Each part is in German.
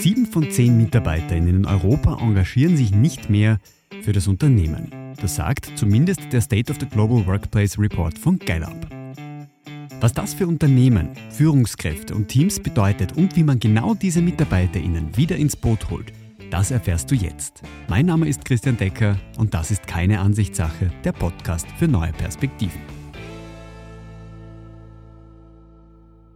Sieben von zehn Mitarbeiterinnen in Europa engagieren sich nicht mehr für das Unternehmen. Das sagt zumindest der State of the Global Workplace Report von Gallup. Was das für Unternehmen, Führungskräfte und Teams bedeutet und wie man genau diese Mitarbeiterinnen wieder ins Boot holt, das erfährst du jetzt. Mein Name ist Christian Decker und das ist keine Ansichtssache, der Podcast für neue Perspektiven.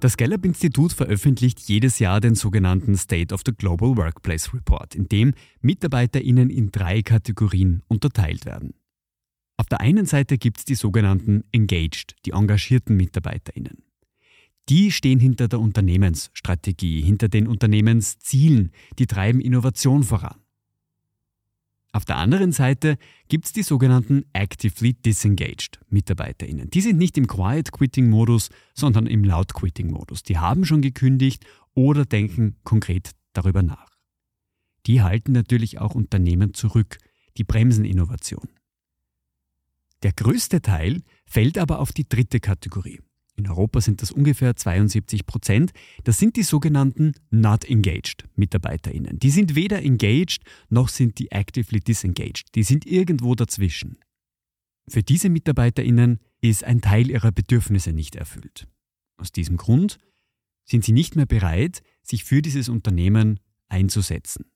Das Gallup-Institut veröffentlicht jedes Jahr den sogenannten State of the Global Workplace Report, in dem MitarbeiterInnen in drei Kategorien unterteilt werden. Auf der einen Seite gibt es die sogenannten Engaged, die engagierten MitarbeiterInnen. Die stehen hinter der Unternehmensstrategie, hinter den Unternehmenszielen, die treiben Innovation voran. Auf der anderen Seite gibt es die sogenannten Actively Disengaged MitarbeiterInnen. Die sind nicht im Quiet Quitting Modus, sondern im Loud Quitting Modus. Die haben schon gekündigt oder denken konkret darüber nach. Die halten natürlich auch Unternehmen zurück, die bremsen Innovation. Der größte Teil fällt aber auf die dritte Kategorie. In Europa sind das ungefähr 72 Prozent. Das sind die sogenannten Not Engaged MitarbeiterInnen. Die sind weder engaged noch sind die actively disengaged. Die sind irgendwo dazwischen. Für diese MitarbeiterInnen ist ein Teil ihrer Bedürfnisse nicht erfüllt. Aus diesem Grund sind sie nicht mehr bereit, sich für dieses Unternehmen einzusetzen,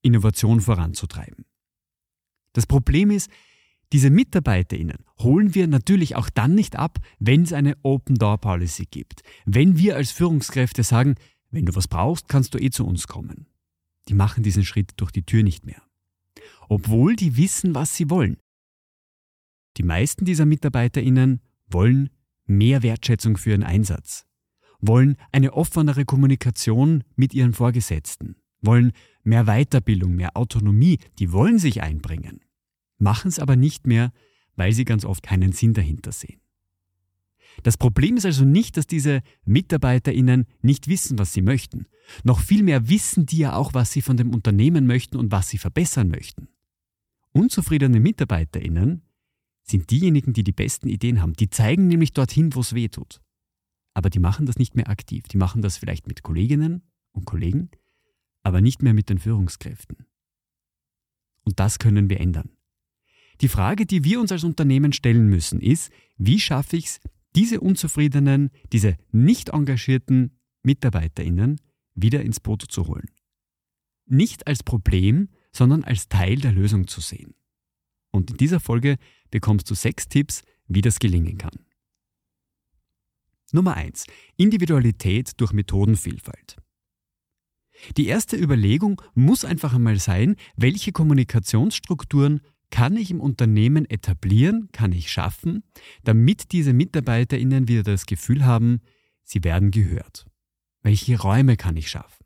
Innovation voranzutreiben. Das Problem ist, diese MitarbeiterInnen holen wir natürlich auch dann nicht ab, wenn es eine Open Door Policy gibt. Wenn wir als Führungskräfte sagen, wenn du was brauchst, kannst du eh zu uns kommen. Die machen diesen Schritt durch die Tür nicht mehr. Obwohl die wissen, was sie wollen. Die meisten dieser MitarbeiterInnen wollen mehr Wertschätzung für ihren Einsatz, wollen eine offenere Kommunikation mit ihren Vorgesetzten, wollen mehr Weiterbildung, mehr Autonomie, die wollen sich einbringen machen es aber nicht mehr, weil sie ganz oft keinen Sinn dahinter sehen. Das Problem ist also nicht, dass diese MitarbeiterInnen nicht wissen, was sie möchten. Noch vielmehr wissen die ja auch, was sie von dem Unternehmen möchten und was sie verbessern möchten. Unzufriedene MitarbeiterInnen sind diejenigen, die die besten Ideen haben. Die zeigen nämlich dorthin, wo es weh tut. Aber die machen das nicht mehr aktiv. Die machen das vielleicht mit Kolleginnen und Kollegen, aber nicht mehr mit den Führungskräften. Und das können wir ändern. Die Frage, die wir uns als Unternehmen stellen müssen, ist, wie schaffe ich es, diese unzufriedenen, diese nicht engagierten MitarbeiterInnen wieder ins Boot zu holen. Nicht als Problem, sondern als Teil der Lösung zu sehen. Und in dieser Folge bekommst du sechs Tipps, wie das gelingen kann. Nummer eins: Individualität durch Methodenvielfalt. Die erste Überlegung muss einfach einmal sein, welche Kommunikationsstrukturen kann ich im Unternehmen etablieren, kann ich schaffen, damit diese MitarbeiterInnen wieder das Gefühl haben, sie werden gehört? Welche Räume kann ich schaffen?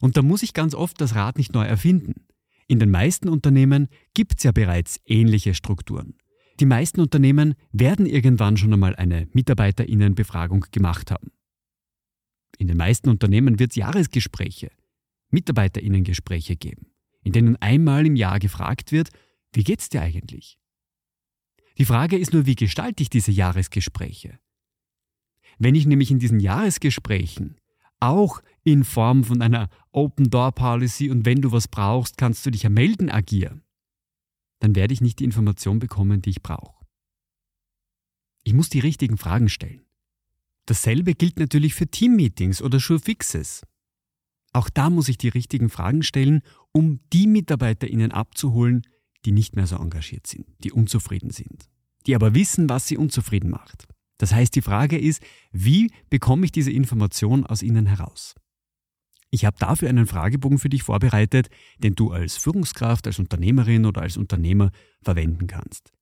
Und da muss ich ganz oft das Rad nicht neu erfinden. In den meisten Unternehmen gibt es ja bereits ähnliche Strukturen. Die meisten Unternehmen werden irgendwann schon einmal eine Mitarbeiterinnenbefragung gemacht haben. In den meisten Unternehmen wird es Jahresgespräche, Mitarbeiterinnengespräche geben, in denen einmal im Jahr gefragt wird, wie geht's dir eigentlich? Die Frage ist nur, wie gestalte ich diese Jahresgespräche? Wenn ich nämlich in diesen Jahresgesprächen auch in Form von einer Open Door Policy und wenn du was brauchst, kannst du dich ja melden agieren, dann werde ich nicht die Information bekommen, die ich brauche. Ich muss die richtigen Fragen stellen. Dasselbe gilt natürlich für Teammeetings oder Sure Fixes. Auch da muss ich die richtigen Fragen stellen, um die MitarbeiterInnen abzuholen, die nicht mehr so engagiert sind, die unzufrieden sind, die aber wissen, was sie unzufrieden macht. Das heißt, die Frage ist, wie bekomme ich diese Information aus ihnen heraus? Ich habe dafür einen Fragebogen für dich vorbereitet, den du als Führungskraft, als Unternehmerin oder als Unternehmer verwenden kannst.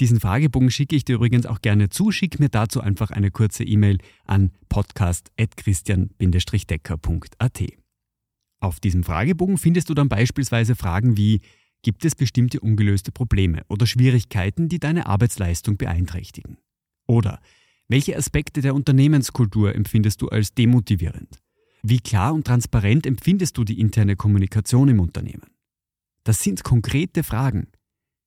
Diesen Fragebogen schicke ich dir übrigens auch gerne zu. Schick mir dazu einfach eine kurze E-Mail an podcast.christian-decker.at. Auf diesem Fragebogen findest du dann beispielsweise Fragen wie Gibt es bestimmte ungelöste Probleme oder Schwierigkeiten, die deine Arbeitsleistung beeinträchtigen? Oder welche Aspekte der Unternehmenskultur empfindest du als demotivierend? Wie klar und transparent empfindest du die interne Kommunikation im Unternehmen? Das sind konkrete Fragen.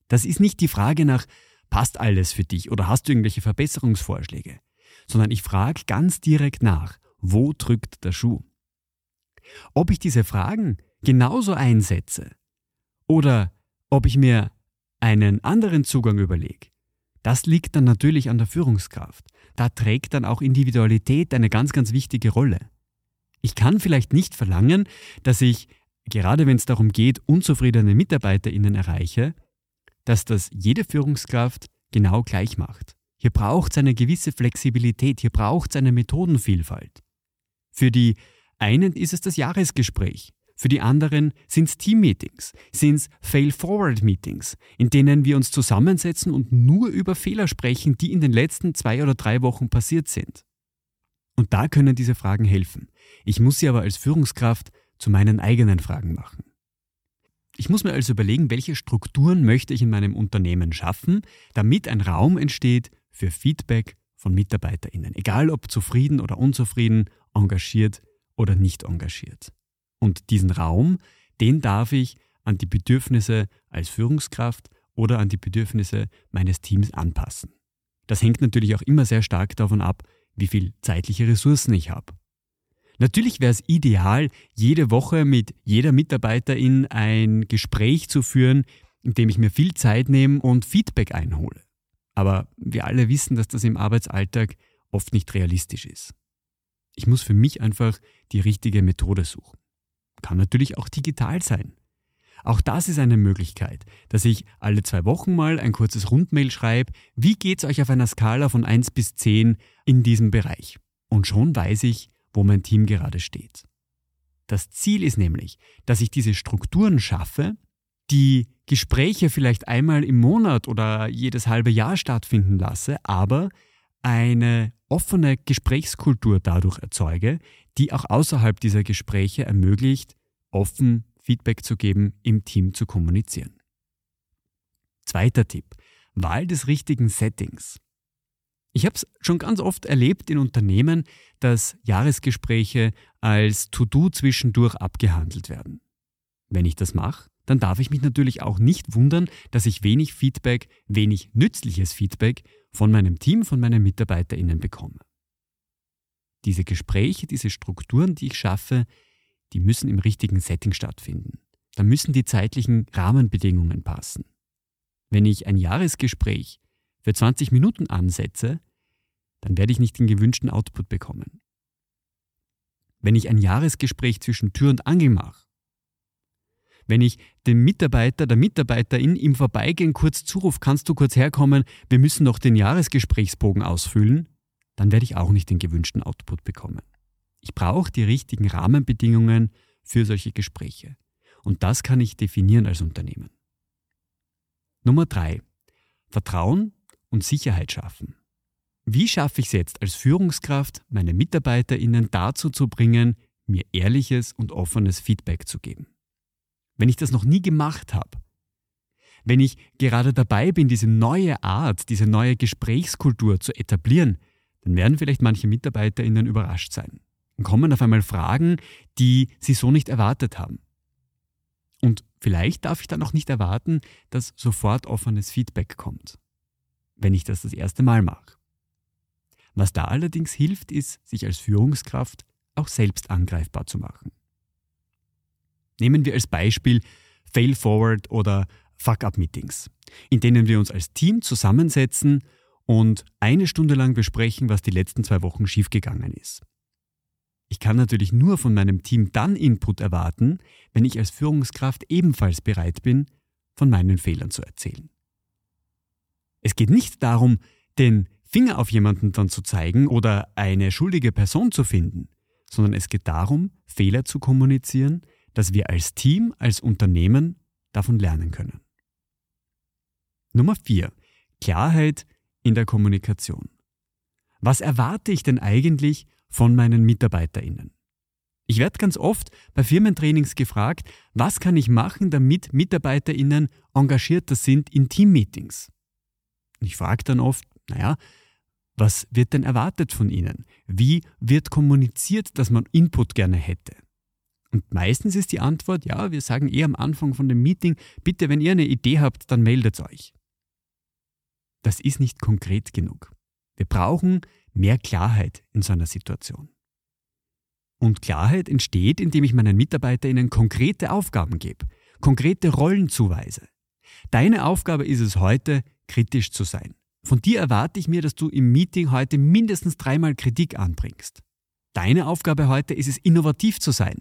Das ist nicht die Frage nach, passt alles für dich oder hast du irgendwelche Verbesserungsvorschläge, sondern ich frage ganz direkt nach, wo drückt der Schuh? Ob ich diese Fragen genauso einsetze oder ob ich mir einen anderen Zugang überlege, das liegt dann natürlich an der Führungskraft. Da trägt dann auch Individualität eine ganz, ganz wichtige Rolle. Ich kann vielleicht nicht verlangen, dass ich, gerade wenn es darum geht, unzufriedene MitarbeiterInnen erreiche, dass das jede Führungskraft genau gleich macht. Hier braucht es eine gewisse Flexibilität, hier braucht es eine Methodenvielfalt. Für die einen ist es das Jahresgespräch, für die anderen sind es Teammeetings, sind es Fail-Forward-Meetings, in denen wir uns zusammensetzen und nur über Fehler sprechen, die in den letzten zwei oder drei Wochen passiert sind. Und da können diese Fragen helfen. Ich muss sie aber als Führungskraft zu meinen eigenen Fragen machen. Ich muss mir also überlegen, welche Strukturen möchte ich in meinem Unternehmen schaffen, damit ein Raum entsteht für Feedback von MitarbeiterInnen, egal ob zufrieden oder unzufrieden, engagiert oder nicht engagiert. Und diesen Raum, den darf ich an die Bedürfnisse als Führungskraft oder an die Bedürfnisse meines Teams anpassen. Das hängt natürlich auch immer sehr stark davon ab, wie viel zeitliche Ressourcen ich habe. Natürlich wäre es ideal, jede Woche mit jeder Mitarbeiterin ein Gespräch zu führen, in dem ich mir viel Zeit nehme und Feedback einhole. Aber wir alle wissen, dass das im Arbeitsalltag oft nicht realistisch ist. Ich muss für mich einfach die richtige Methode suchen. Kann natürlich auch digital sein. Auch das ist eine Möglichkeit, dass ich alle zwei Wochen mal ein kurzes Rundmail schreibe, wie geht es euch auf einer Skala von 1 bis 10 in diesem Bereich. Und schon weiß ich, wo mein Team gerade steht. Das Ziel ist nämlich, dass ich diese Strukturen schaffe, die Gespräche vielleicht einmal im Monat oder jedes halbe Jahr stattfinden lasse, aber eine offene Gesprächskultur dadurch erzeuge, die auch außerhalb dieser Gespräche ermöglicht, offen Feedback zu geben, im Team zu kommunizieren. Zweiter Tipp. Wahl des richtigen Settings. Ich habe es schon ganz oft erlebt in Unternehmen, dass Jahresgespräche als To-Do zwischendurch abgehandelt werden. Wenn ich das mache, dann darf ich mich natürlich auch nicht wundern, dass ich wenig Feedback, wenig nützliches Feedback von meinem Team, von meinen MitarbeiterInnen bekomme. Diese Gespräche, diese Strukturen, die ich schaffe, die müssen im richtigen Setting stattfinden. Da müssen die zeitlichen Rahmenbedingungen passen. Wenn ich ein Jahresgespräch für 20 Minuten ansetze, dann werde ich nicht den gewünschten Output bekommen. Wenn ich ein Jahresgespräch zwischen Tür und Angel mache, wenn ich dem Mitarbeiter, der Mitarbeiterin im Vorbeigehen kurz zurufe, kannst du kurz herkommen, wir müssen noch den Jahresgesprächsbogen ausfüllen, dann werde ich auch nicht den gewünschten Output bekommen. Ich brauche die richtigen Rahmenbedingungen für solche Gespräche. Und das kann ich definieren als Unternehmen. Nummer drei: Vertrauen und Sicherheit schaffen. Wie schaffe ich es jetzt als Führungskraft, meine MitarbeiterInnen dazu zu bringen, mir ehrliches und offenes Feedback zu geben? Wenn ich das noch nie gemacht habe, wenn ich gerade dabei bin, diese neue Art, diese neue Gesprächskultur zu etablieren, dann werden vielleicht manche MitarbeiterInnen überrascht sein. Dann kommen auf einmal Fragen, die sie so nicht erwartet haben. Und vielleicht darf ich dann auch nicht erwarten, dass sofort offenes Feedback kommt wenn ich das das erste Mal mache. Was da allerdings hilft, ist, sich als Führungskraft auch selbst angreifbar zu machen. Nehmen wir als Beispiel Fail-Forward oder Fuck-Up-Meetings, in denen wir uns als Team zusammensetzen und eine Stunde lang besprechen, was die letzten zwei Wochen schiefgegangen ist. Ich kann natürlich nur von meinem Team dann Input erwarten, wenn ich als Führungskraft ebenfalls bereit bin, von meinen Fehlern zu erzählen. Es geht nicht darum, den Finger auf jemanden dann zu zeigen oder eine schuldige Person zu finden, sondern es geht darum, Fehler zu kommunizieren, dass wir als Team, als Unternehmen davon lernen können. Nummer 4. Klarheit in der Kommunikation. Was erwarte ich denn eigentlich von meinen MitarbeiterInnen? Ich werde ganz oft bei Firmentrainings gefragt, was kann ich machen, damit MitarbeiterInnen engagierter sind in Teammeetings? Ich frage dann oft, naja, was wird denn erwartet von Ihnen? Wie wird kommuniziert, dass man Input gerne hätte? Und meistens ist die Antwort, ja, wir sagen eher am Anfang von dem Meeting, bitte, wenn ihr eine Idee habt, dann meldet euch. Das ist nicht konkret genug. Wir brauchen mehr Klarheit in so einer Situation. Und Klarheit entsteht, indem ich meinen MitarbeiterInnen konkrete Aufgaben gebe, konkrete Rollen zuweise. Deine Aufgabe ist es heute, kritisch zu sein. Von dir erwarte ich mir, dass du im Meeting heute mindestens dreimal Kritik anbringst. Deine Aufgabe heute ist es, innovativ zu sein.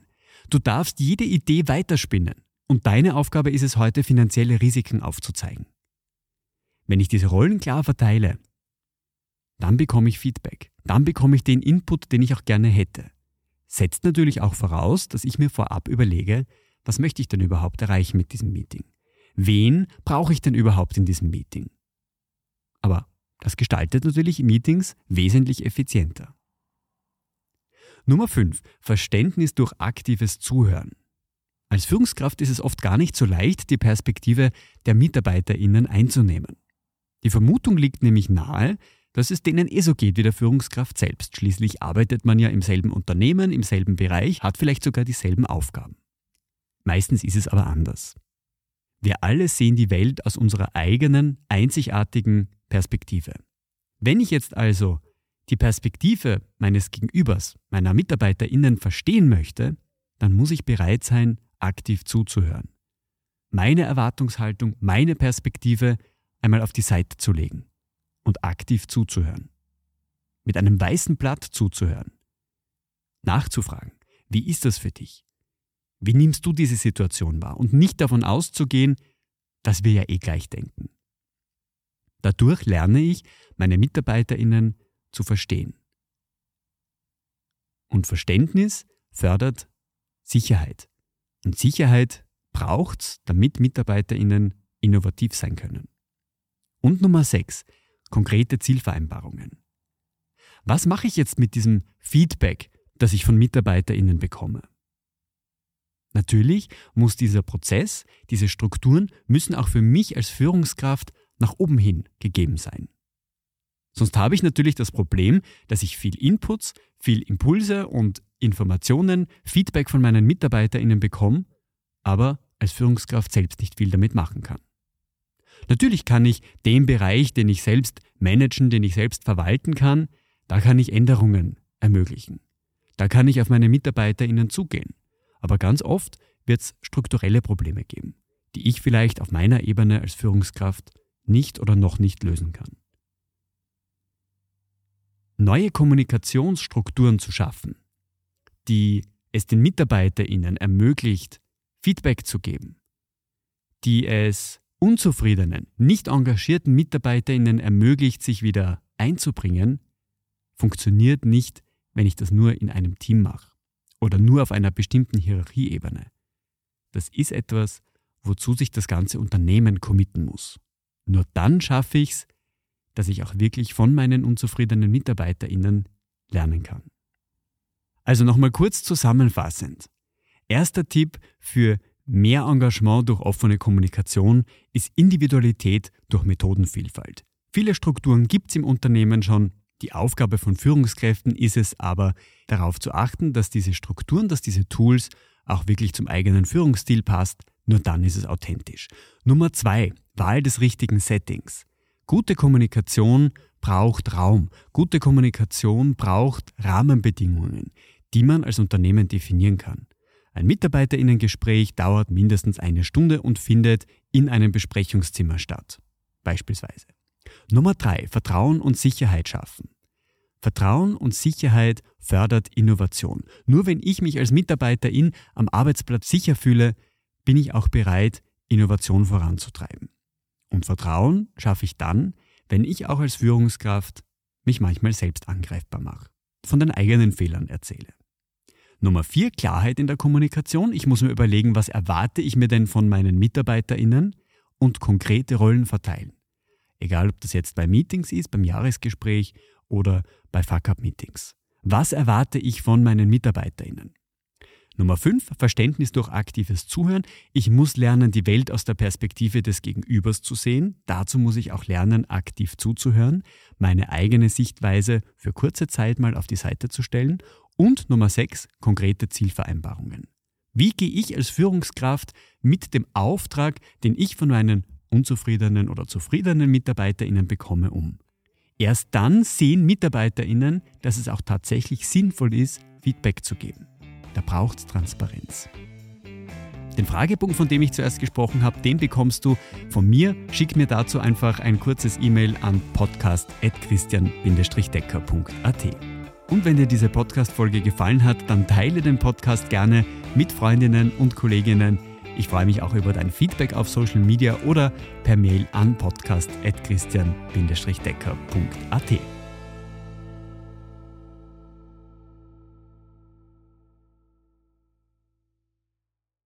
Du darfst jede Idee weiterspinnen. Und deine Aufgabe ist es heute, finanzielle Risiken aufzuzeigen. Wenn ich diese Rollen klar verteile, dann bekomme ich Feedback. Dann bekomme ich den Input, den ich auch gerne hätte. Setzt natürlich auch voraus, dass ich mir vorab überlege, was möchte ich denn überhaupt erreichen mit diesem Meeting? Wen brauche ich denn überhaupt in diesem Meeting? Aber das gestaltet natürlich Meetings wesentlich effizienter. Nummer 5. Verständnis durch aktives Zuhören. Als Führungskraft ist es oft gar nicht so leicht, die Perspektive der MitarbeiterInnen einzunehmen. Die Vermutung liegt nämlich nahe, dass es denen eh so geht wie der Führungskraft selbst. Schließlich arbeitet man ja im selben Unternehmen, im selben Bereich, hat vielleicht sogar dieselben Aufgaben. Meistens ist es aber anders. Wir alle sehen die Welt aus unserer eigenen, einzigartigen Perspektive. Wenn ich jetzt also die Perspektive meines Gegenübers, meiner MitarbeiterInnen verstehen möchte, dann muss ich bereit sein, aktiv zuzuhören. Meine Erwartungshaltung, meine Perspektive einmal auf die Seite zu legen und aktiv zuzuhören. Mit einem weißen Blatt zuzuhören. Nachzufragen, wie ist das für dich? Wie nimmst du diese Situation wahr? Und nicht davon auszugehen, dass wir ja eh gleich denken. Dadurch lerne ich, meine Mitarbeiterinnen zu verstehen. Und Verständnis fördert Sicherheit. Und Sicherheit braucht es, damit MitarbeiterInnen innovativ sein können. Und Nummer 6. Konkrete Zielvereinbarungen. Was mache ich jetzt mit diesem Feedback, das ich von MitarbeiterInnen bekomme? Natürlich muss dieser Prozess, diese Strukturen müssen auch für mich als Führungskraft nach oben hin gegeben sein. Sonst habe ich natürlich das Problem, dass ich viel Inputs, viel Impulse und Informationen, Feedback von meinen MitarbeiterInnen bekomme, aber als Führungskraft selbst nicht viel damit machen kann. Natürlich kann ich den Bereich, den ich selbst managen, den ich selbst verwalten kann, da kann ich Änderungen ermöglichen. Da kann ich auf meine MitarbeiterInnen zugehen. Aber ganz oft wird es strukturelle Probleme geben, die ich vielleicht auf meiner Ebene als Führungskraft nicht oder noch nicht lösen kann. Neue Kommunikationsstrukturen zu schaffen, die es den MitarbeiterInnen ermöglicht, Feedback zu geben, die es unzufriedenen, nicht engagierten MitarbeiterInnen ermöglicht, sich wieder einzubringen, funktioniert nicht, wenn ich das nur in einem Team mache oder nur auf einer bestimmten Hierarchieebene. Das ist etwas, wozu sich das ganze Unternehmen committen muss. Nur dann schaffe ich es, dass ich auch wirklich von meinen unzufriedenen MitarbeiterInnen lernen kann. Also nochmal kurz zusammenfassend. Erster Tipp für mehr Engagement durch offene Kommunikation ist Individualität durch Methodenvielfalt. Viele Strukturen gibt es im Unternehmen schon. Die Aufgabe von Führungskräften ist es aber, darauf zu achten, dass diese Strukturen, dass diese Tools auch wirklich zum eigenen Führungsstil passt. Nur dann ist es authentisch. Nummer zwei, Wahl des richtigen Settings. Gute Kommunikation braucht Raum. Gute Kommunikation braucht Rahmenbedingungen, die man als Unternehmen definieren kann. Ein Mitarbeiterinnengespräch dauert mindestens eine Stunde und findet in einem Besprechungszimmer statt. Beispielsweise. Nummer drei: Vertrauen und Sicherheit schaffen. Vertrauen und Sicherheit fördert Innovation. Nur wenn ich mich als Mitarbeiterin am Arbeitsplatz sicher fühle, bin ich auch bereit, Innovation voranzutreiben. Und Vertrauen schaffe ich dann, wenn ich auch als Führungskraft mich manchmal selbst angreifbar mache, von den eigenen Fehlern erzähle. Nummer vier, Klarheit in der Kommunikation. Ich muss mir überlegen, was erwarte ich mir denn von meinen MitarbeiterInnen und konkrete Rollen verteilen. Egal, ob das jetzt bei Meetings ist, beim Jahresgespräch oder bei Fuck-Up-Meetings. Was erwarte ich von meinen MitarbeiterInnen? Nummer 5. Verständnis durch aktives Zuhören. Ich muss lernen, die Welt aus der Perspektive des Gegenübers zu sehen. Dazu muss ich auch lernen, aktiv zuzuhören, meine eigene Sichtweise für kurze Zeit mal auf die Seite zu stellen. Und Nummer 6. Konkrete Zielvereinbarungen. Wie gehe ich als Führungskraft mit dem Auftrag, den ich von meinen unzufriedenen oder zufriedenen MitarbeiterInnen bekomme, um? Erst dann sehen MitarbeiterInnen, dass es auch tatsächlich sinnvoll ist, Feedback zu geben. Da braucht es Transparenz. Den Fragebogen, von dem ich zuerst gesprochen habe, den bekommst du von mir. Schick mir dazu einfach ein kurzes E-Mail an podcast.christian-decker.at. Und wenn dir diese Podcast-Folge gefallen hat, dann teile den Podcast gerne mit Freundinnen und Kolleginnen. Ich freue mich auch über dein Feedback auf Social Media oder per Mail an podcast.christian-decker.at.